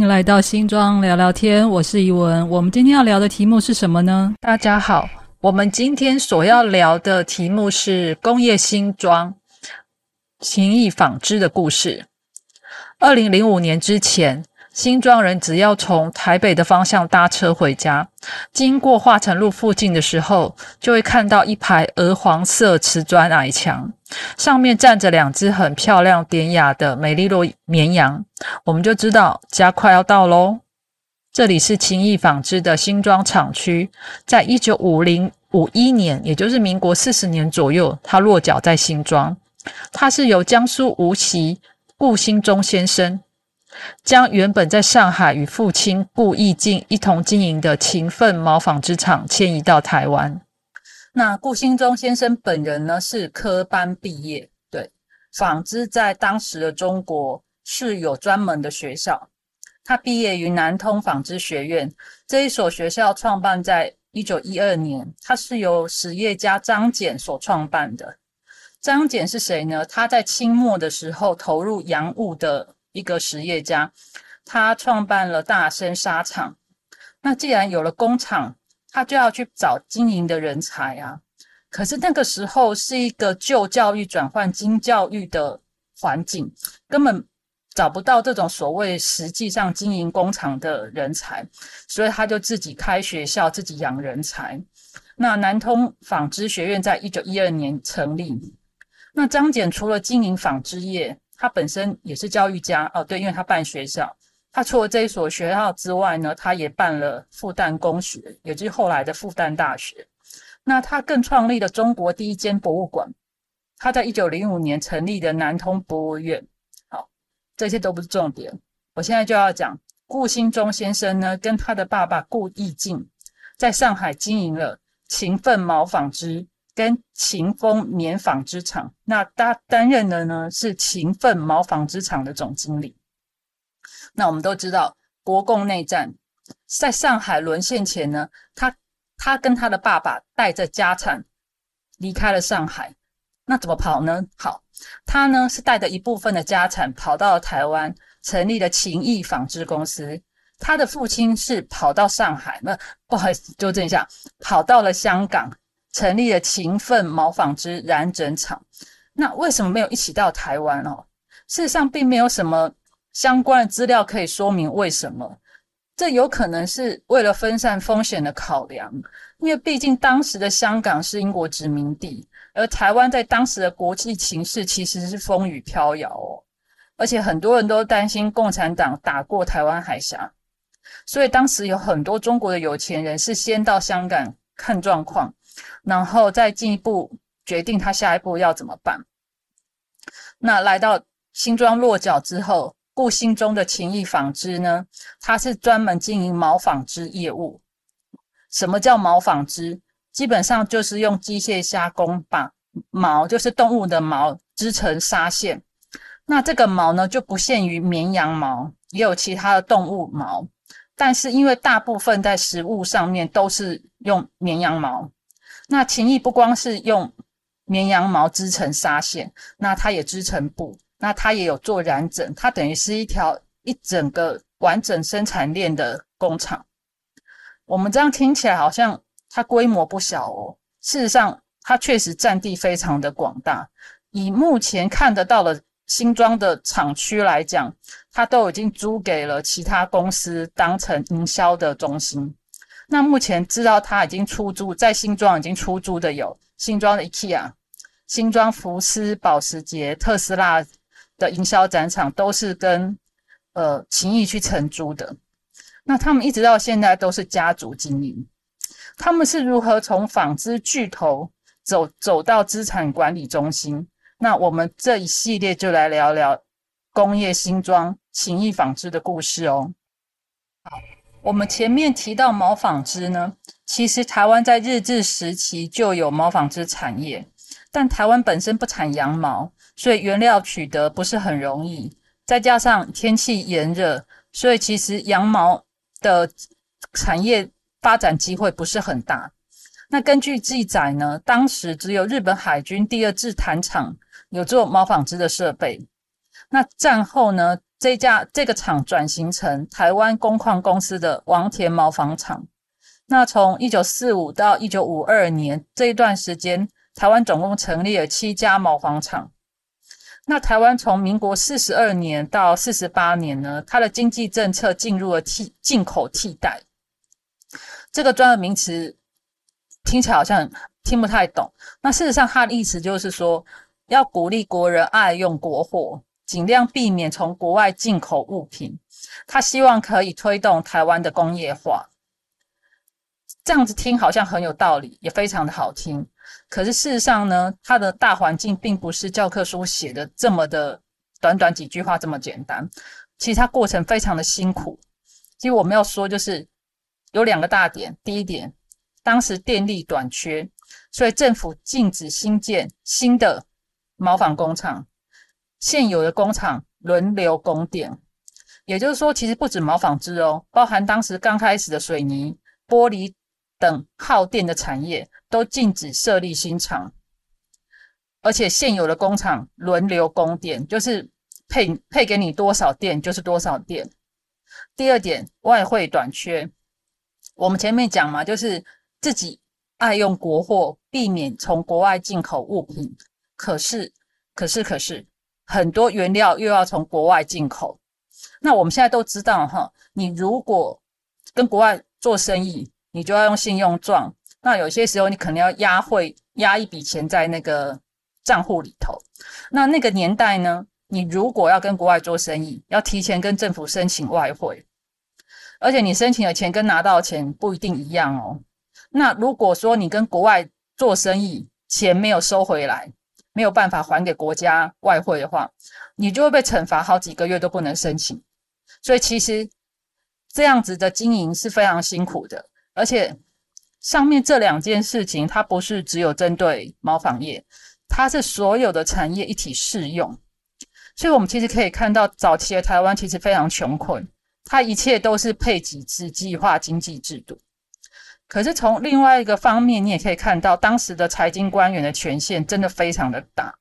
欢迎来到新庄聊聊天，我是怡文。我们今天要聊的题目是什么呢？大家好，我们今天所要聊的题目是工业新庄情谊纺织的故事。二零零五年之前。新庄人只要从台北的方向搭车回家，经过化成路附近的时候，就会看到一排鹅黄色瓷砖矮墙，上面站着两只很漂亮、典雅的美丽洛绵羊，我们就知道家快要到喽。这里是情谊纺织的新庄厂区，在一九五零五一年，也就是民国四十年左右，它落脚在新庄。它是由江苏无锡顾兴中先生。将原本在上海与父亲顾义进一同经营的勤奋毛纺织厂迁移到台湾。那顾兴中先生本人呢是科班毕业，对纺织在当时的中国是有专门的学校。他毕业于南通纺织学院这一所学校，创办在一九一二年，它是由实业家张謇所创办的。张謇是谁呢？他在清末的时候投入洋务的。一个实业家，他创办了大生纱厂。那既然有了工厂，他就要去找经营的人才啊。可是那个时候是一个旧教育转换新教育的环境，根本找不到这种所谓实际上经营工厂的人才，所以他就自己开学校，自己养人才。那南通纺织学院在一九一二年成立。那张謇除了经营纺织业，他本身也是教育家哦，对，因为他办学校。他除了这一所学校之外呢，他也办了复旦公学，也就是后来的复旦大学。那他更创立了中国第一间博物馆。他在一九零五年成立的南通博物院。好，这些都不是重点。我现在就要讲顾兴中先生呢，跟他的爸爸顾义进在上海经营了勤奋毛纺织。跟秦风棉纺织厂，那他担任的呢是勤奋毛纺织厂的总经理。那我们都知道，国共内战在上海沦陷前呢，他他跟他的爸爸带着家产离开了上海。那怎么跑呢？好，他呢是带着一部分的家产跑到了台湾，成立了勤益纺织公司。他的父亲是跑到上海，那不好意思纠正一下，跑到了香港。成立了勤奋毛纺织染整厂，那为什么没有一起到台湾哦？事实上，并没有什么相关的资料可以说明为什么。这有可能是为了分散风险的考量，因为毕竟当时的香港是英国殖民地，而台湾在当时的国际情势其实是风雨飘摇哦，而且很多人都担心共产党打过台湾海峡，所以当时有很多中国的有钱人是先到香港看状况。然后再进一步决定他下一步要怎么办。那来到新庄落脚之后，顾兴中的情谊纺织呢，它是专门经营毛纺织业务。什么叫毛纺织？基本上就是用机械加工把毛，就是动物的毛织成纱线。那这个毛呢，就不限于绵羊毛，也有其他的动物毛。但是因为大部分在食物上面都是用绵羊毛。那情谊不光是用绵羊毛织成纱线，那它也织成布，那它也有做染整，它等于是一条一整个完整生产链的工厂。我们这样听起来好像它规模不小哦，事实上它确实占地非常的广大。以目前看得到的新庄的厂区来讲，它都已经租给了其他公司当成营销的中心。那目前知道他已经出租在新庄已经出租的有新庄的 IKEA、新庄福斯、保时捷、特斯拉的营销展场都是跟呃情谊去承租的。那他们一直到现在都是家族经营。他们是如何从纺织巨头走走到资产管理中心？那我们这一系列就来聊聊工业新庄情谊纺织的故事哦。好。我们前面提到毛纺织呢，其实台湾在日治时期就有毛纺织产业，但台湾本身不产羊毛，所以原料取得不是很容易。再加上天气炎热，所以其实羊毛的产业发展机会不是很大。那根据记载呢，当时只有日本海军第二制毯厂有做毛纺织的设备。那战后呢，这家这个厂转型成台湾工矿公司的王田毛纺厂。那从一九四五到一九五二年这一段时间，台湾总共成立了七家毛纺厂。那台湾从民国四十二年到四十八年呢，它的经济政策进入了替进口替代。这个专有名词听起来好像听不太懂。那事实上，它的意思就是说，要鼓励国人爱用国货，尽量避免从国外进口物品。他希望可以推动台湾的工业化。这样子听好像很有道理，也非常的好听。可是事实上呢，它的大环境并不是教科书写的这么的短短几句话这么简单。其实它过程非常的辛苦。其实我们要说就是有两个大点。第一点，当时电力短缺，所以政府禁止新建新的毛纺工厂，现有的工厂轮流供电。也就是说，其实不止毛纺织哦，包含当时刚开始的水泥、玻璃。等耗电的产业都禁止设立新厂，而且现有的工厂轮流供电，就是配配给你多少电就是多少电。第二点，外汇短缺，我们前面讲嘛，就是自己爱用国货，避免从国外进口物品。可是，可是，可是，很多原料又要从国外进口。那我们现在都知道哈，你如果跟国外做生意，你就要用信用状，那有些时候你可能要压汇压一笔钱在那个账户里头。那那个年代呢，你如果要跟国外做生意，要提前跟政府申请外汇，而且你申请的钱跟拿到的钱不一定一样哦。那如果说你跟国外做生意，钱没有收回来，没有办法还给国家外汇的话，你就会被惩罚好几个月都不能申请。所以其实这样子的经营是非常辛苦的。而且上面这两件事情，它不是只有针对毛纺业，它是所有的产业一体适用。所以，我们其实可以看到，早期的台湾其实非常穷困，它一切都是配给制计划经济制度。可是从另外一个方面，你也可以看到，当时的财经官员的权限真的非常的大。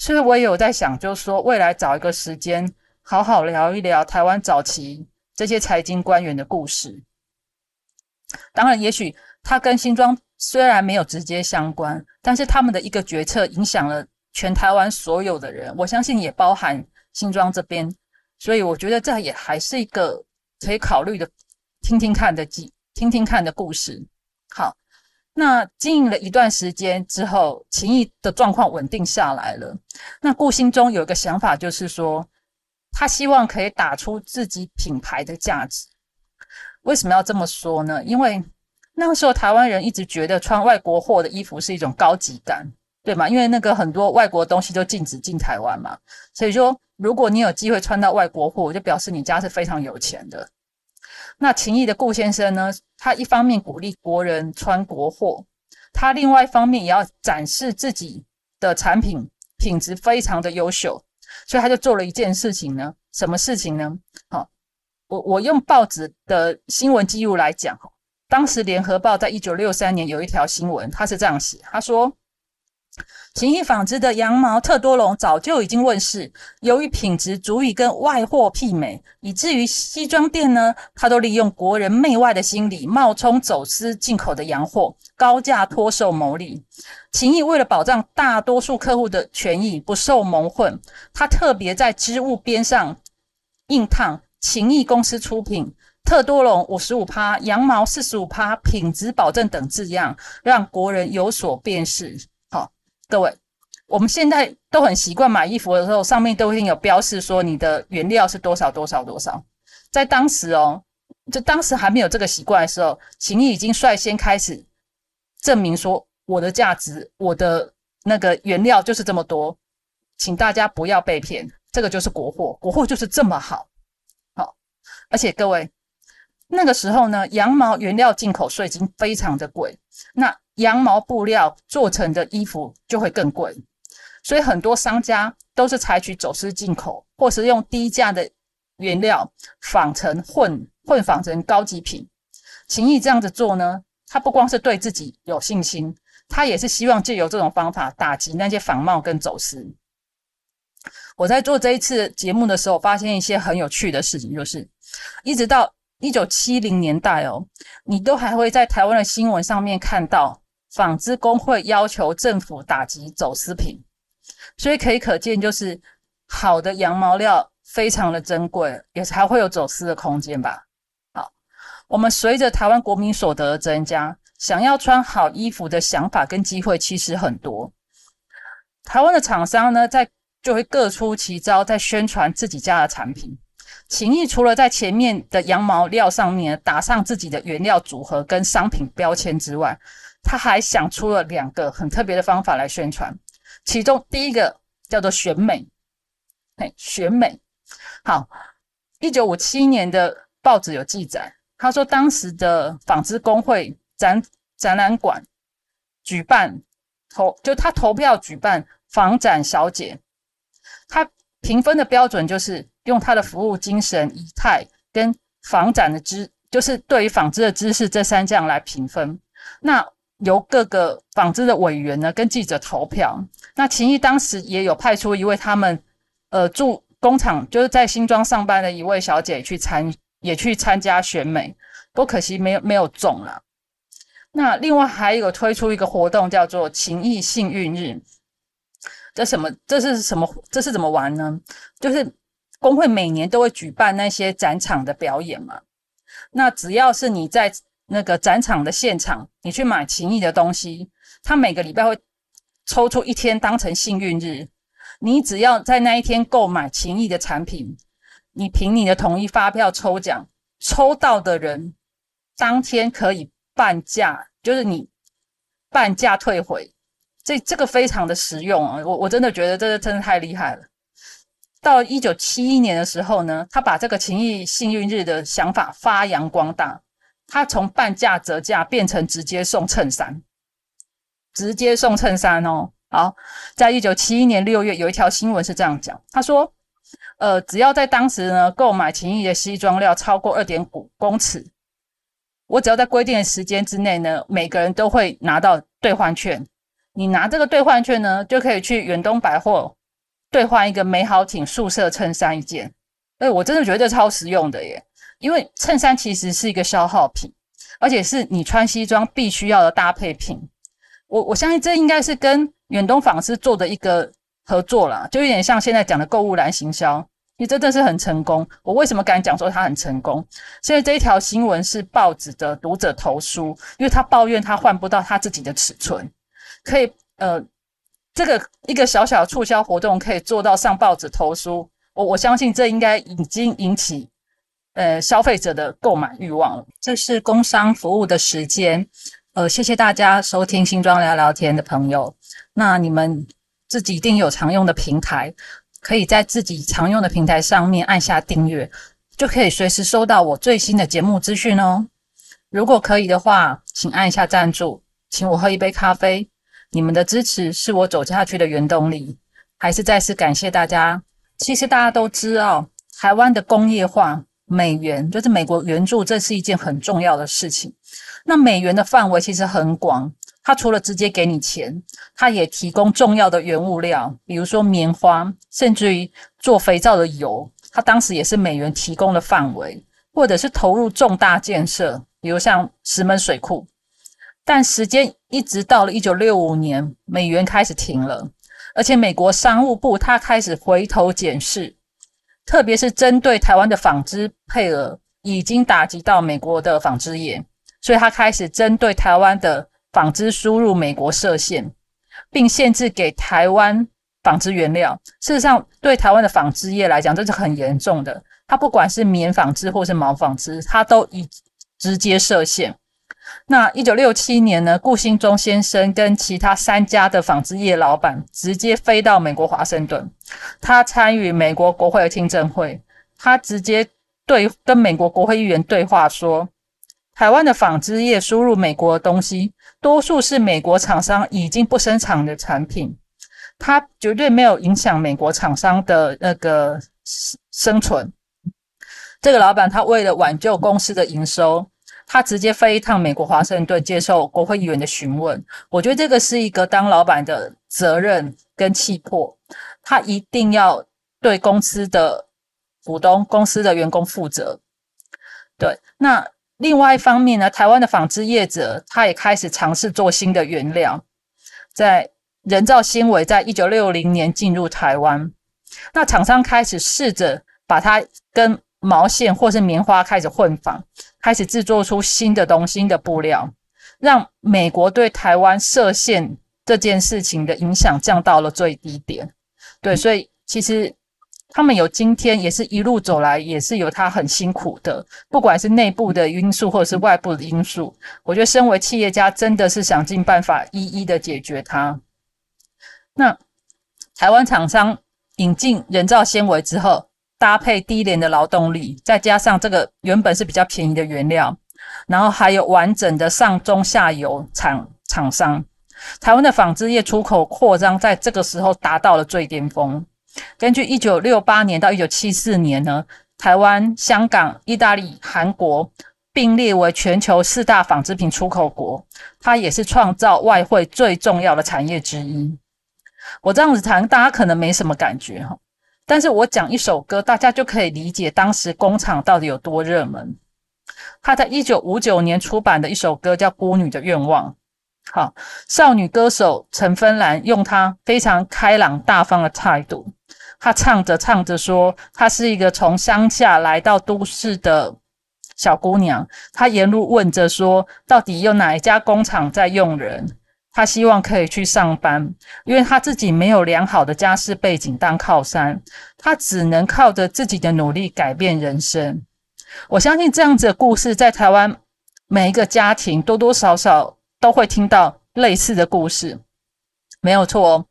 所以我也有在想，就是说未来找一个时间，好好聊一聊台湾早期这些财经官员的故事。当然，也许他跟新庄虽然没有直接相关，但是他们的一个决策影响了全台湾所有的人，我相信也包含新庄这边，所以我觉得这也还是一个可以考虑的，听听看的记，听听看的故事。好，那经营了一段时间之后，情谊的状况稳定下来了。那顾心中有一个想法，就是说他希望可以打出自己品牌的价值。为什么要这么说呢？因为那个时候台湾人一直觉得穿外国货的衣服是一种高级感，对吗？因为那个很多外国东西都禁止进台湾嘛，所以说如果你有机会穿到外国货，就表示你家是非常有钱的。那情谊的顾先生呢，他一方面鼓励国人穿国货，他另外一方面也要展示自己的产品品质非常的优秀，所以他就做了一件事情呢，什么事情呢？好。我我用报纸的新闻记录来讲，当时联合报在一九六三年有一条新闻，他是这样写：他说，情谊纺织的羊毛特多龙早就已经问世，由于品质足以跟外货媲美，以至于西装店呢，他都利用国人媚外的心理，冒充走私进口的洋货，高价托售牟利。情谊为了保障大多数客户的权益，不受蒙混，他特别在织物边上印烫。情谊公司出品特多龙五十五趴，羊毛四十五趴，品质保证等字样，让国人有所辨识。各位，我们现在都很习惯买衣服的时候，上面都一定有标示说你的原料是多少多少多少。在当时哦，就当时还没有这个习惯的时候，情谊已经率先开始证明说我的价值，我的那个原料就是这么多，请大家不要被骗，这个就是国货，国货就是这么好。好而且各位，那个时候呢，羊毛原料进口税已经非常的贵，那羊毛布料做成的衣服就会更贵，所以很多商家都是采取走私进口，或是用低价的原料仿成混混仿成高级品。秦毅这样子做呢，他不光是对自己有信心，他也是希望借由这种方法打击那些仿冒跟走私。我在做这一次节目的时候，发现一些很有趣的事情，就是一直到一九七零年代哦，你都还会在台湾的新闻上面看到纺织工会要求政府打击走私品，所以可以可见，就是好的羊毛料非常的珍贵，也才会有走私的空间吧。好，我们随着台湾国民所得的增加。想要穿好衣服的想法跟机会其实很多，台湾的厂商呢，在就会各出奇招，在宣传自己家的产品。情谊除了在前面的羊毛料上面打上自己的原料组合跟商品标签之外，他还想出了两个很特别的方法来宣传。其中第一个叫做选美，嘿，选美。好，一九五七年的报纸有记载，他说当时的纺织工会。展展览馆举办投就他投票举办房展小姐，他评分的标准就是用他的服务精神、仪态跟房展的知，就是对于纺织的知识这三项来评分。那由各个纺织的委员呢跟记者投票。那秦毅当时也有派出一位他们呃驻工厂就是在新庄上班的一位小姐去参也去参加选美，不过可惜没有没有中了。那另外还有推出一个活动，叫做情谊幸运日。这什么？这是什么？这是怎么玩呢？就是工会每年都会举办那些展场的表演嘛。那只要是你在那个展场的现场，你去买情谊的东西，他每个礼拜会抽出一天当成幸运日。你只要在那一天购买情谊的产品，你凭你的同意发票抽奖，抽到的人当天可以。半价就是你半价退回，这这个非常的实用啊！我我真的觉得这个真的太厉害了。到一九七一年的时候呢，他把这个情谊幸运日的想法发扬光大，他从半价折价变成直接送衬衫，直接送衬衫哦。好，在一九七一年六月有一条新闻是这样讲，他说：呃，只要在当时呢购买情谊的西装料超过二点五公尺。我只要在规定的时间之内呢，每个人都会拿到兑换券。你拿这个兑换券呢，就可以去远东百货兑换一个美好挺素色衬衫一件。哎，我真的觉得超实用的耶！因为衬衫其实是一个消耗品，而且是你穿西装必须要的搭配品。我我相信这应该是跟远东纺织做的一个合作啦，就有点像现在讲的购物篮行销。你真的是很成功。我为什么敢讲说他很成功？所以这一条新闻是报纸的读者投书，因为他抱怨他换不到他自己的尺寸，可以呃，这个一个小小促销活动可以做到上报纸投书。我我相信这应该已经引起呃消费者的购买欲望了。这是工商服务的时间，呃，谢谢大家收听新庄聊聊天的朋友。那你们自己一定有常用的平台。可以在自己常用的平台上面按下订阅，就可以随时收到我最新的节目资讯哦。如果可以的话，请按一下赞助，请我喝一杯咖啡。你们的支持是我走下去的原动力。还是再次感谢大家。其实大家都知道，台湾的工业化，美元就是美国援助，这是一件很重要的事情。那美元的范围其实很广。它除了直接给你钱，它也提供重要的原物料，比如说棉花，甚至于做肥皂的油，它当时也是美元提供的范围，或者是投入重大建设，比如像石门水库。但时间一直到了一九六五年，美元开始停了，而且美国商务部它开始回头检视，特别是针对台湾的纺织配额已经打击到美国的纺织业，所以他开始针对台湾的。纺织输入美国设限，并限制给台湾纺织原料。事实上，对台湾的纺织业来讲，这是很严重的。它不管是棉纺织或是毛纺织，它都已直接设限。那一九六七年呢，顾兴中先生跟其他三家的纺织业老板直接飞到美国华盛顿，他参与美国国会的听证会，他直接对跟美国国会议员对话说。台湾的纺织业输入美国的东西，多数是美国厂商已经不生产的产品，它绝对没有影响美国厂商的那个生存。这个老板他为了挽救公司的营收，他直接飞一趟美国华盛顿接受国会议员的询问。我觉得这个是一个当老板的责任跟气魄，他一定要对公司的股东、公司的员工负责。对，那另外一方面呢，台湾的纺织业者他也开始尝试做新的原料，在人造纤维在一九六零年进入台湾，那厂商开始试着把它跟毛线或是棉花开始混纺，开始制作出新的东西新的布料，让美国对台湾设限这件事情的影响降到了最低点。对，所以其实他们有今天也是一路走来，也是有他很辛苦的，不管是内部的因素或者是外部的因素，我觉得身为企业家真的是想尽办法一一的解决它。那台湾厂商引进人造纤维之后。搭配低廉的劳动力，再加上这个原本是比较便宜的原料，然后还有完整的上中下游厂厂商，台湾的纺织业出口扩张在这个时候达到了最巅峰。根据一九六八年到一九七四年呢，台湾、香港、意大利、韩国并列为全球四大纺织品出口国，它也是创造外汇最重要的产业之一。我这样子谈，大家可能没什么感觉哈。但是我讲一首歌，大家就可以理解当时工厂到底有多热门。他在一九五九年出版的一首歌叫《孤女的愿望》。好，少女歌手陈芬兰用她非常开朗大方的态度，她唱着唱着说，她是一个从乡下来到都市的小姑娘。她沿路问着说，到底有哪一家工厂在用人？他希望可以去上班，因为他自己没有良好的家世背景当靠山，他只能靠着自己的努力改变人生。我相信这样子的故事，在台湾每一个家庭多多少少都会听到类似的故事，没有错哦。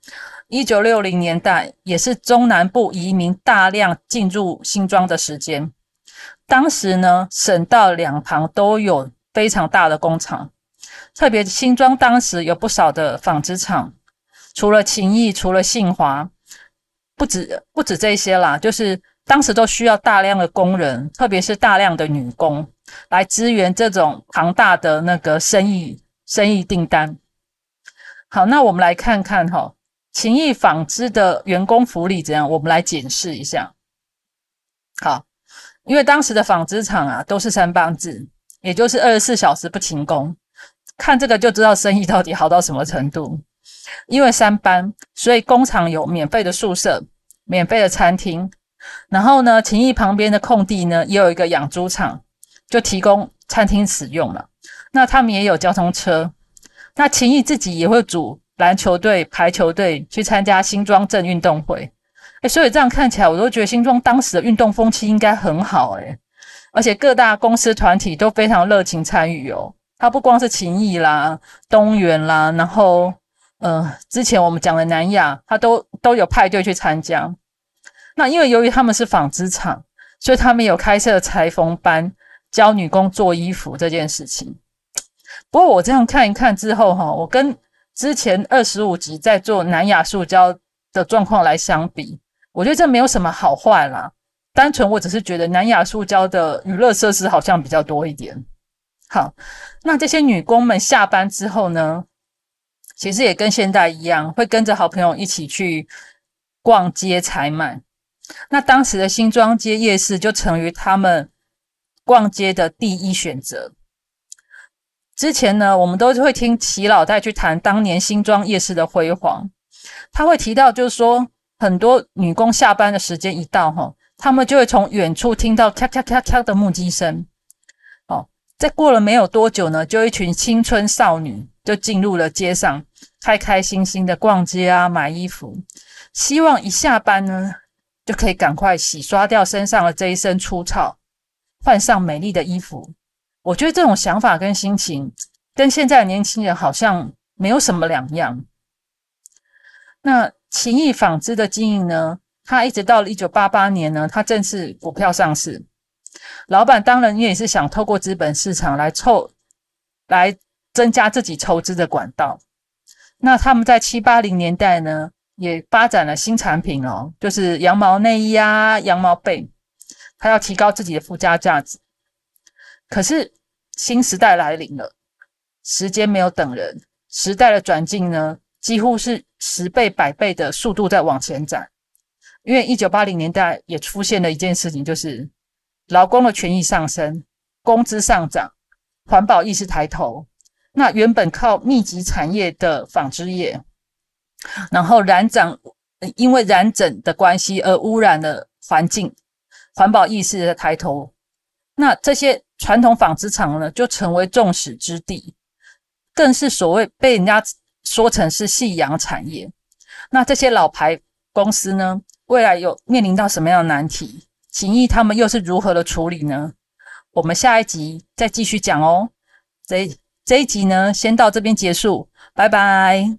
一九六零年代也是中南部移民大量进入新庄的时间，当时呢，省道两旁都有非常大的工厂。特别新庄当时有不少的纺织厂，除了秦艺，除了信华，不止不止这些啦，就是当时都需要大量的工人，特别是大量的女工来支援这种庞大的那个生意生意订单。好，那我们来看看哈，秦艺纺织的员工福利怎样？我们来检视一下。好，因为当时的纺织厂啊都是三班制，也就是二十四小时不停工。看这个就知道生意到底好到什么程度。因为三班，所以工厂有免费的宿舍、免费的餐厅。然后呢，秦艺旁边的空地呢，也有一个养猪场，就提供餐厅使用了。那他们也有交通车。那秦毅自己也会组篮球队、排球队去参加新庄镇运动会。诶所以这样看起来，我都觉得新庄当时的运动风气应该很好诶而且各大公司团体都非常热情参与哦。它不光是情谊啦、东元啦，然后呃，之前我们讲的南亚，它都都有派队去参加。那因为由于他们是纺织厂，所以他们有开设裁缝班，教女工做衣服这件事情。不过我这样看一看之后哈，我跟之前二十五集在做南亚塑胶的状况来相比，我觉得这没有什么好坏啦。单纯我只是觉得南亚塑胶的娱乐设施好像比较多一点。好，那这些女工们下班之后呢，其实也跟现在一样，会跟着好朋友一起去逛街采买。那当时的新庄街夜市就成为他们逛街的第一选择。之前呢，我们都会听齐老带去谈当年新庄夜市的辉煌，他会提到，就是说很多女工下班的时间一到，哈，他们就会从远处听到咔咔咔咔的木屐声。再过了没有多久呢，就一群青春少女就进入了街上，开开心心的逛街啊，买衣服，希望一下班呢就可以赶快洗刷掉身上的这一身粗糙，换上美丽的衣服。我觉得这种想法跟心情，跟现在的年轻人好像没有什么两样。那情谊纺织的经营呢，它一直到了一九八八年呢，它正式股票上市。老板当然也是想透过资本市场来凑，来增加自己筹资的管道。那他们在七八零年代呢，也发展了新产品哦，就是羊毛内衣啊、羊毛被，他要提高自己的附加价值。可是新时代来临了，时间没有等人，时代的转进呢，几乎是十倍、百倍的速度在往前展。因为一九八零年代也出现了一件事情，就是劳工的权益上升，工资上涨，环保意识抬头。那原本靠密集产业的纺织业，然后染整，因为染整的关系而污染了环境，环保意识的抬头。那这些传统纺织厂呢，就成为众矢之的，更是所谓被人家说成是夕阳产业。那这些老牌公司呢？未来有面临到什么样的难题？秦毅他们又是如何的处理呢？我们下一集再继续讲哦。这这一集呢，先到这边结束，拜拜。